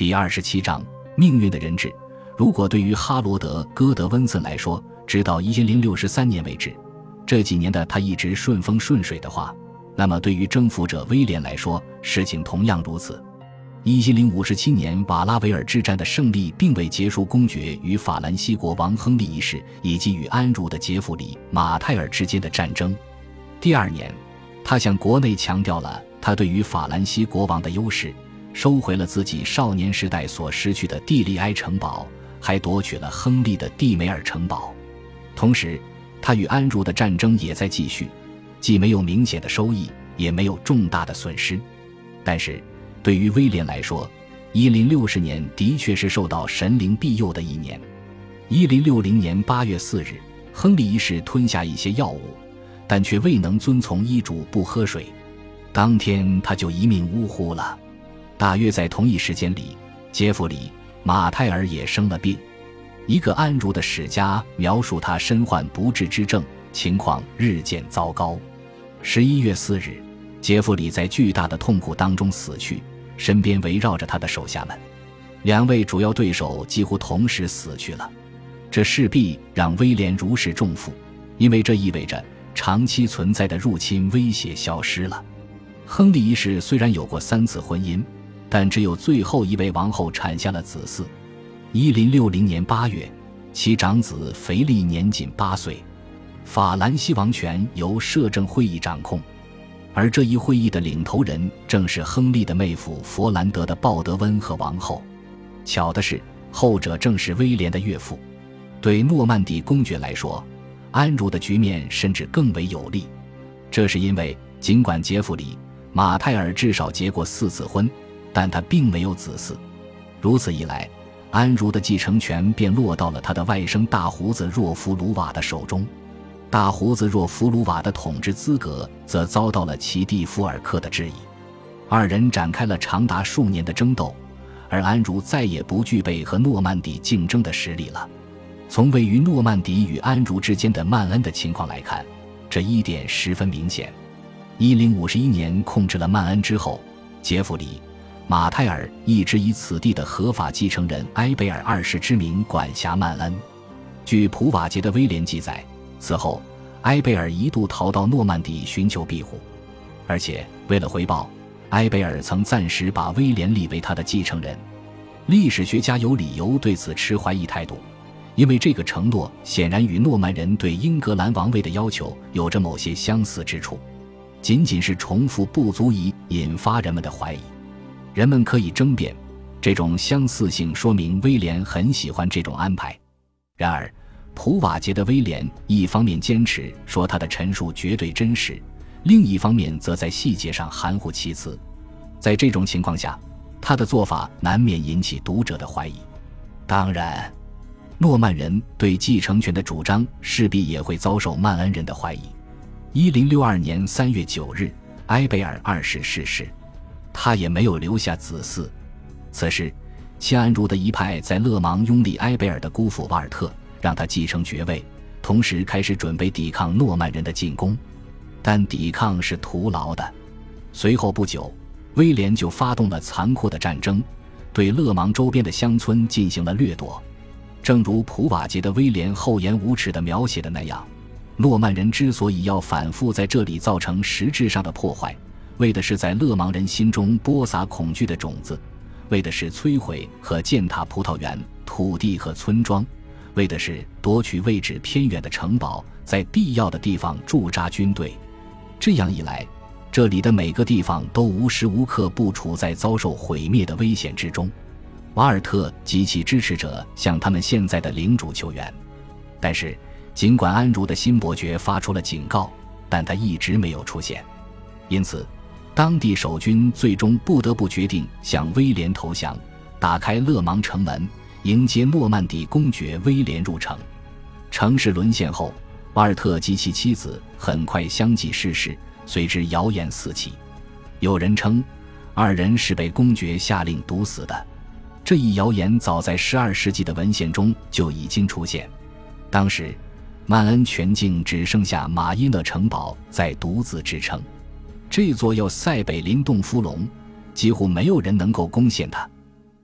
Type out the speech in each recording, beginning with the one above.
第二十七章命运的人质。如果对于哈罗德·戈德温森来说，直到一千零六十三年为止，这几年的他一直顺风顺水的话，那么对于征服者威廉来说，事情同样如此。一千零五十七年瓦拉维尔之战的胜利，并未结束公爵与法兰西国王亨利一世以及与安茹的杰弗里·马泰尔之间的战争。第二年，他向国内强调了他对于法兰西国王的优势，收回了自己少年时代所失去的蒂利埃城堡。还夺取了亨利的蒂梅尔城堡，同时，他与安茹的战争也在继续，既没有明显的收益，也没有重大的损失。但是，对于威廉来说，一零六十年的确是受到神灵庇佑的一年。一零六零年八月四日，亨利一世吞下一些药物，但却未能遵从医嘱不喝水，当天他就一命呜呼了。大约在同一时间里，杰弗里。马泰尔也生了病，一个安茹的史家描述他身患不治之症，情况日渐糟糕。十一月四日，杰弗里在巨大的痛苦当中死去，身边围绕着他的手下们。两位主要对手几乎同时死去了，这势必让威廉如释重负，因为这意味着长期存在的入侵威胁消失了。亨利一世虽然有过三次婚姻。但只有最后一位王后产下了子嗣。一零六零年八月，其长子腓力年仅八岁。法兰西王权由摄政会议掌控，而这一会议的领头人正是亨利的妹夫佛兰德的鲍德温和王后。巧的是，后者正是威廉的岳父。对诺曼底公爵来说，安茹的局面甚至更为有利。这是因为，尽管杰弗里·马泰尔至少结过四次婚。但他并没有子嗣，如此一来，安茹的继承权便落到了他的外甥大胡子若弗鲁瓦的手中。大胡子若弗鲁瓦的统治资格则遭到了其弟福尔克的质疑。二人展开了长达数年的争斗，而安茹再也不具备和诺曼底竞争的实力了。从位于诺曼底与安茹之间的曼恩的情况来看，这一点十分明显。一零五十一年控制了曼恩之后，杰弗里。马泰尔一直以此地的合法继承人埃贝尔二世之名管辖曼恩。据普瓦捷的威廉记载，此后埃贝尔一度逃到诺曼底寻求庇护，而且为了回报，埃贝尔曾暂时把威廉立为他的继承人。历史学家有理由对此持怀疑态度，因为这个承诺显然与诺曼人对英格兰王位的要求有着某些相似之处。仅仅是重复不足以引发人们的怀疑。人们可以争辩，这种相似性说明威廉很喜欢这种安排。然而，普瓦捷的威廉一方面坚持说他的陈述绝对真实，另一方面则在细节上含糊其辞。在这种情况下，他的做法难免引起读者的怀疑。当然，诺曼人对继承权的主张势必也会遭受曼恩人的怀疑。一零六二年三月九日，埃贝尔二世逝世。他也没有留下子嗣。此时，切安茹的一派在勒芒拥立埃贝尔的姑父瓦尔特，让他继承爵位，同时开始准备抵抗诺曼人的进攻。但抵抗是徒劳的。随后不久，威廉就发动了残酷的战争，对勒芒周边的乡村进行了掠夺。正如普瓦捷的威廉厚颜无耻地描写的那样，诺曼人之所以要反复在这里造成实质上的破坏。为的是在勒芒人心中播撒恐惧的种子，为的是摧毁和践踏葡萄园、土地和村庄，为的是夺取位置偏远的城堡，在必要的地方驻扎军队。这样一来，这里的每个地方都无时无刻不处在遭受毁灭的危险之中。瓦尔特及其支持者向他们现在的领主求援，但是尽管安茹的新伯爵发出了警告，但他一直没有出现，因此。当地守军最终不得不决定向威廉投降，打开勒芒城门，迎接诺曼底公爵威廉入城。城市沦陷后，瓦尔特及其妻子很快相继逝世，随之谣言四起。有人称，二人是被公爵下令毒死的。这一谣言早在12世纪的文献中就已经出现。当时，曼恩全境只剩下马因勒城堡在独自支撑。这座要塞北林洞夫隆，几乎没有人能够攻陷它。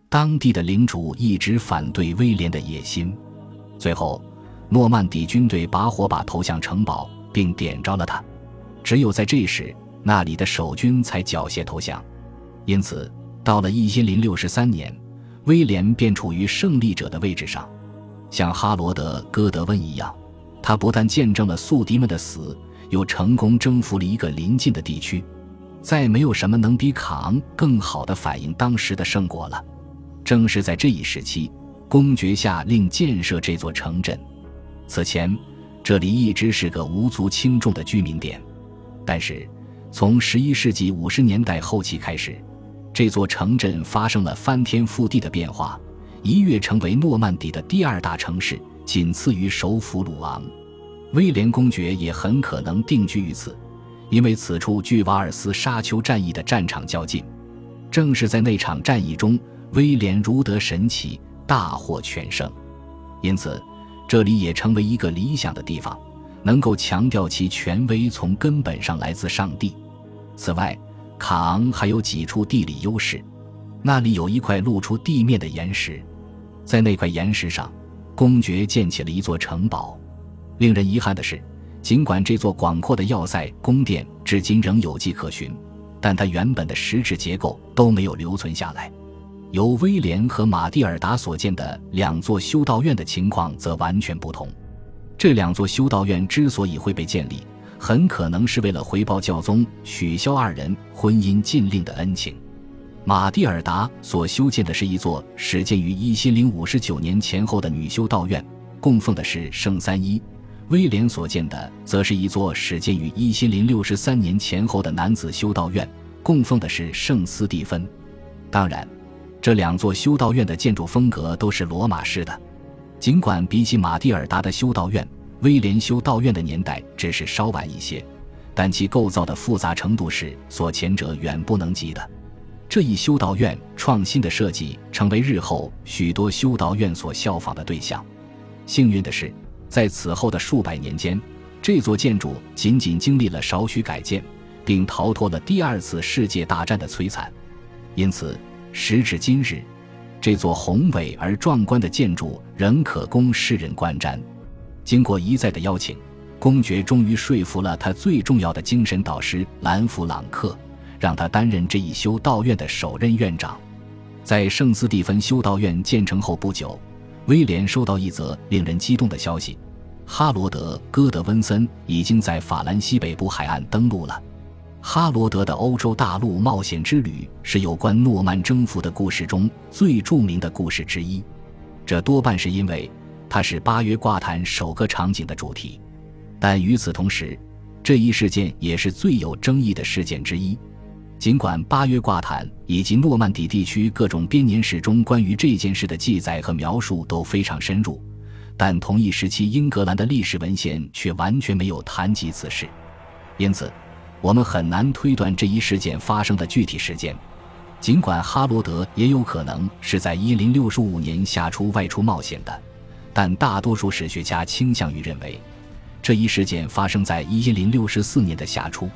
当地的领主一直反对威廉的野心。最后，诺曼底军队把火把投向城堡，并点着了它。只有在这时，那里的守军才缴械投降。因此，到了一千零六十三年，威廉便处于胜利者的位置上，像哈罗德·戈德温一样，他不但见证了宿敌们的死，又成功征服了一个邻近的地区。再没有什么能比卡昂更好的反映当时的圣果了。正是在这一时期，公爵下令建设这座城镇。此前，这里一直是个无足轻重的居民点。但是，从十一世纪五十年代后期开始，这座城镇发生了翻天覆地的变化，一跃成为诺曼底的第二大城市，仅次于首府鲁昂。威廉公爵也很可能定居于此，因为此处距瓦尔斯沙丘战役的战场较近。正是在那场战役中，威廉如得神奇，大获全胜，因此这里也成为一个理想的地方。能够强调其权威从根本上来自上帝。此外，卡昂还有几处地理优势。那里有一块露出地面的岩石，在那块岩石上，公爵建起了一座城堡。令人遗憾的是，尽管这座广阔的要塞宫殿至今仍有迹可循，但它原本的实质结构都没有留存下来。由威廉和马蒂尔达所建的两座修道院的情况则完全不同。这两座修道院之所以会被建立，很可能是为了回报教宗取消二人婚姻禁令的恩情。马蒂尔达所修建的是一座始建于一千零五十九年前后的女修道院，供奉的是圣三一；威廉所建的则是一座始建于一千零六十三年前后的男子修道院，供奉的是圣斯蒂芬。当然，这两座修道院的建筑风格都是罗马式的。尽管比起马蒂尔达的修道院，威廉修道院的年代只是稍晚一些，但其构造的复杂程度是所前者远不能及的。这一修道院创新的设计成为日后许多修道院所效仿的对象。幸运的是，在此后的数百年间，这座建筑仅仅经历了少许改建，并逃脱了第二次世界大战的摧残。因此，时至今日。这座宏伟而壮观的建筑仍可供世人观瞻。经过一再的邀请，公爵终于说服了他最重要的精神导师兰弗朗克，让他担任这一修道院的首任院长。在圣斯蒂芬修道院建成后不久，威廉收到一则令人激动的消息：哈罗德·戈德温森已经在法兰西北部海岸登陆了。哈罗德的欧洲大陆冒险之旅是有关诺曼征服的故事中最著名的故事之一，这多半是因为它是八月挂毯首个场景的主题。但与此同时，这一事件也是最有争议的事件之一。尽管八月挂毯以及诺曼底地区各种编年史中关于这件事的记载和描述都非常深入，但同一时期英格兰的历史文献却完全没有谈及此事，因此。我们很难推断这一事件发生的具体时间，尽管哈罗德也有可能是在一零六十五年夏初外出冒险的，但大多数史学家倾向于认为，这一事件发生在一零六十四年的夏初。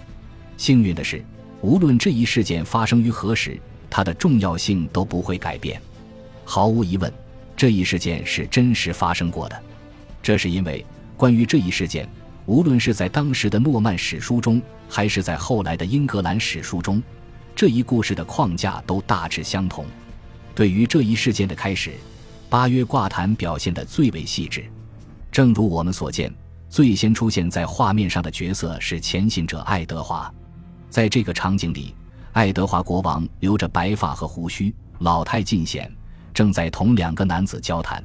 幸运的是，无论这一事件发生于何时，它的重要性都不会改变。毫无疑问，这一事件是真实发生过的。这是因为关于这一事件。无论是在当时的诺曼史书中，还是在后来的英格兰史书中，这一故事的框架都大致相同。对于这一事件的开始，八约挂毯表现得最为细致。正如我们所见，最先出现在画面上的角色是前行者爱德华。在这个场景里，爱德华国王留着白发和胡须，老态尽显，正在同两个男子交谈。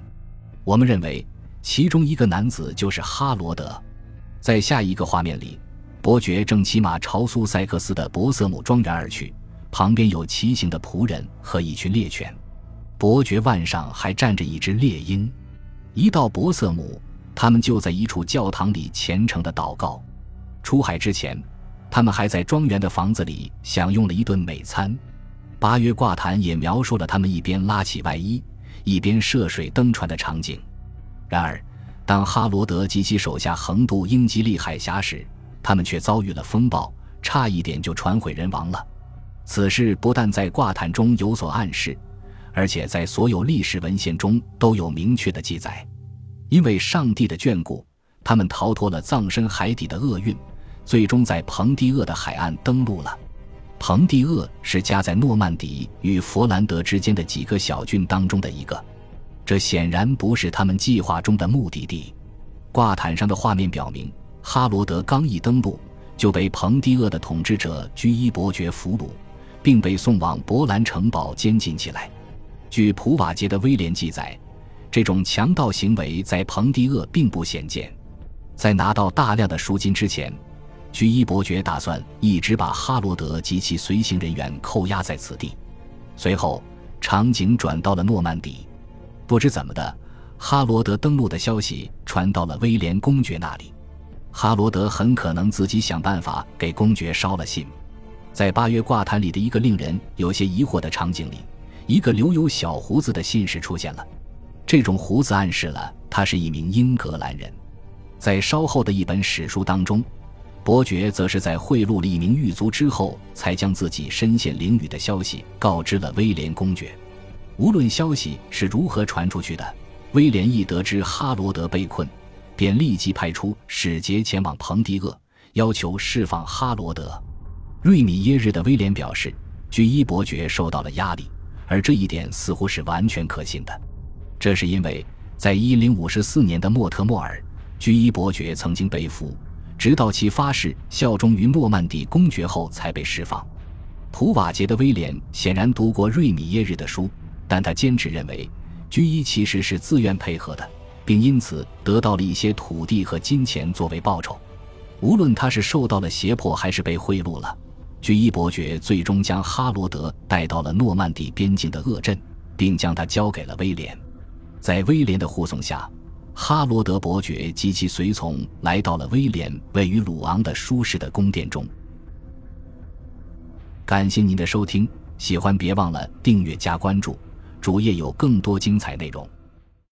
我们认为，其中一个男子就是哈罗德。在下一个画面里，伯爵正骑马朝苏塞克斯的博瑟姆庄园而去，旁边有骑行的仆人和一群猎犬，伯爵腕上还站着一只猎鹰。一到博瑟姆，他们就在一处教堂里虔诚的祷告。出海之前，他们还在庄园的房子里享用了一顿美餐。八月挂毯也描述了他们一边拉起外衣，一边涉水登船的场景。然而。当哈罗德及其手下横渡英吉利海峡时，他们却遭遇了风暴，差一点就船毁人亡了。此事不但在挂毯中有所暗示，而且在所有历史文献中都有明确的记载。因为上帝的眷顾，他们逃脱了葬身海底的厄运，最终在彭蒂厄的海岸登陆了。彭蒂厄是夹在诺曼底与佛兰德之间的几个小郡当中的一个，这显然不是他们计划中的目的地。挂毯上的画面表明，哈罗德刚一登陆，就被彭蒂厄的统治者居伊伯爵俘虏，并被送往博兰城堡监禁起来。据普瓦捷的威廉记载。这种强盗行为在彭蒂厄并不鲜见，在拿到大量的赎金之前，居伊伯爵打算一直把哈罗德及其随行人员扣押在此地。随后，场景转到了诺曼底，不知怎么的，哈罗德登陆的消息传到了威廉公爵那里。哈罗德很可能自己想办法给公爵捎了信。在八月挂毯里的一个令人有些疑惑的场景里，一个留有小胡子的信使出现了。这种胡子暗示了他是一名英格兰人。在稍后的一本史书当中，伯爵则是在贿赂了一名狱卒之后，才将自己身陷囹圄的消息告知了威廉公爵。无论消息是如何传出去的，威廉一得知哈罗德被困，便立即派出使节前往彭迪厄，要求释放哈罗德。瑞米耶日的威廉表示，居伊伯爵受到了压力，而这一点似乎是完全可信的。这是因为，在一零五四年的莫特莫尔，居伊伯爵曾经被俘，直到其发誓效忠于诺曼底公爵后才被释放。普瓦捷的威廉显然读过瑞米耶日的书，但他坚持认为，居伊其实是自愿配合的，并因此得到了一些土地和金钱作为报酬。无论他是受到了胁迫还是被贿赂了，居伊伯爵最终将哈罗德带到了诺曼底边境的厄镇，并将他交给了威廉。在威廉的护送下，哈罗德伯爵及其随从来到了威廉位于鲁昂的舒适的宫殿中。感谢您的收听，喜欢别忘了订阅加关注，主页有更多精彩内容。